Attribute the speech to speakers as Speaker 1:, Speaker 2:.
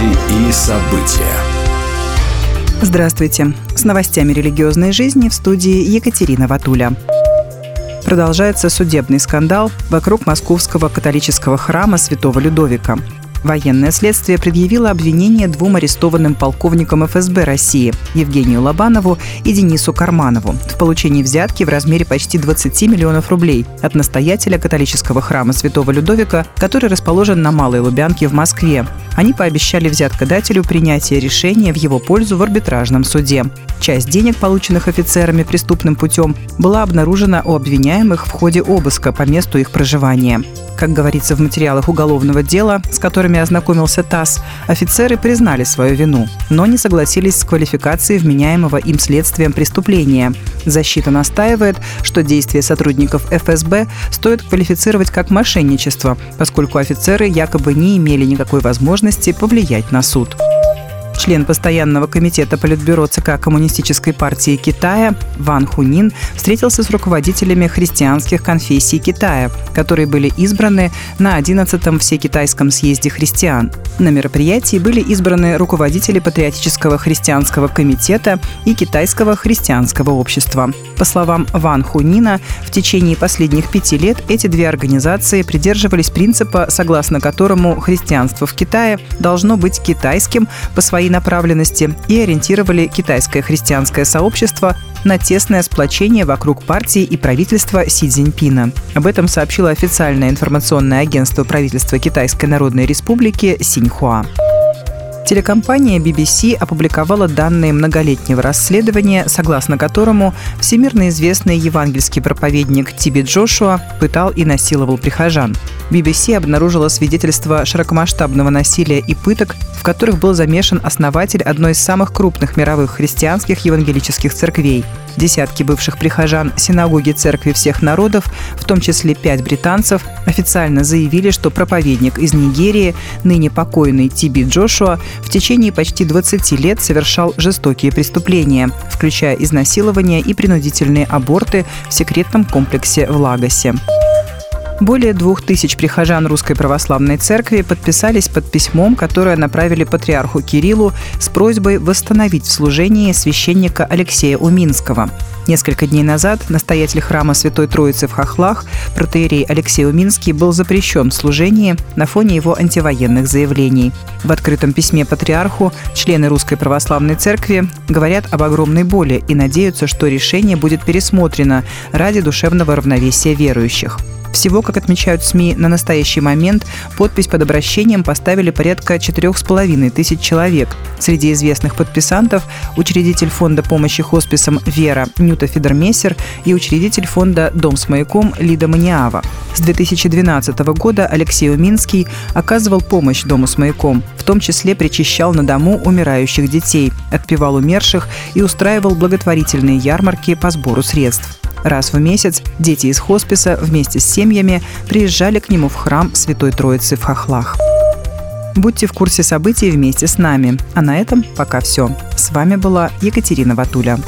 Speaker 1: Новости и события.
Speaker 2: Здравствуйте. С новостями религиозной жизни в студии Екатерина Ватуля. Продолжается судебный скандал вокруг московского католического храма Святого Людовика. Военное следствие предъявило обвинение двум арестованным полковникам ФСБ России Евгению Лобанову и Денису Карманову в получении взятки в размере почти 20 миллионов рублей от настоятеля католического храма Святого Людовика, который расположен на Малой Лубянке в Москве. Они пообещали взяткодателю принятие решения в его пользу в арбитражном суде. Часть денег, полученных офицерами преступным путем, была обнаружена у обвиняемых в ходе обыска по месту их проживания. Как говорится в материалах уголовного дела, с которыми ознакомился ТАСС, офицеры признали свою вину, но не согласились с квалификацией вменяемого им следствием преступления. Защита настаивает, что действия сотрудников ФСБ стоит квалифицировать как мошенничество, поскольку офицеры якобы не имели никакой возможности повлиять на суд член постоянного комитета Политбюро ЦК Коммунистической партии Китая Ван Хунин встретился с руководителями христианских конфессий Китая, которые были избраны на 11-м Всекитайском съезде христиан. На мероприятии были избраны руководители Патриотического христианского комитета и Китайского христианского общества. По словам Ван Хунина, в течение последних пяти лет эти две организации придерживались принципа, согласно которому христианство в Китае должно быть китайским по своей направленности и ориентировали китайское христианское сообщество на тесное сплочение вокруг партии и правительства Си Цзиньпина. Об этом сообщило официальное информационное агентство правительства Китайской Народной Республики Синьхуа. Телекомпания BBC опубликовала данные многолетнего расследования, согласно которому всемирно известный евангельский проповедник Тиби Джошуа пытал и насиловал прихожан. BBC обнаружила свидетельства широкомасштабного насилия и пыток, в которых был замешан основатель одной из самых крупных мировых христианских евангелических церквей. Десятки бывших прихожан синагоги церкви всех народов, в том числе пять британцев, официально заявили, что проповедник из Нигерии, ныне покойный Тиби Джошуа, в течение почти 20 лет совершал жестокие преступления, включая изнасилования и принудительные аборты в секретном комплексе в Лагосе. Более двух тысяч прихожан Русской Православной Церкви подписались под письмом, которое направили патриарху Кириллу с просьбой восстановить в служении священника Алексея Уминского. Несколько дней назад настоятель храма Святой Троицы в Хохлах, протеерей Алексей Уминский, был запрещен в служении на фоне его антивоенных заявлений. В открытом письме патриарху члены Русской Православной Церкви говорят об огромной боли и надеются, что решение будет пересмотрено ради душевного равновесия верующих. Всего, как отмечают СМИ, на настоящий момент подпись под обращением поставили порядка 4,5 тысяч человек. Среди известных подписантов – учредитель фонда помощи хосписам «Вера» Нюта Федермессер и учредитель фонда «Дом с маяком» Лида Маниава. С 2012 года Алексей Уминский оказывал помощь Дому с маяком, в том числе причащал на дому умирающих детей, отпевал умерших и устраивал благотворительные ярмарки по сбору средств. Раз в месяц дети из хосписа вместе с семьями приезжали к нему в храм Святой Троицы в Хохлах. Будьте в курсе событий вместе с нами. А на этом пока все. С вами была Екатерина Ватуля.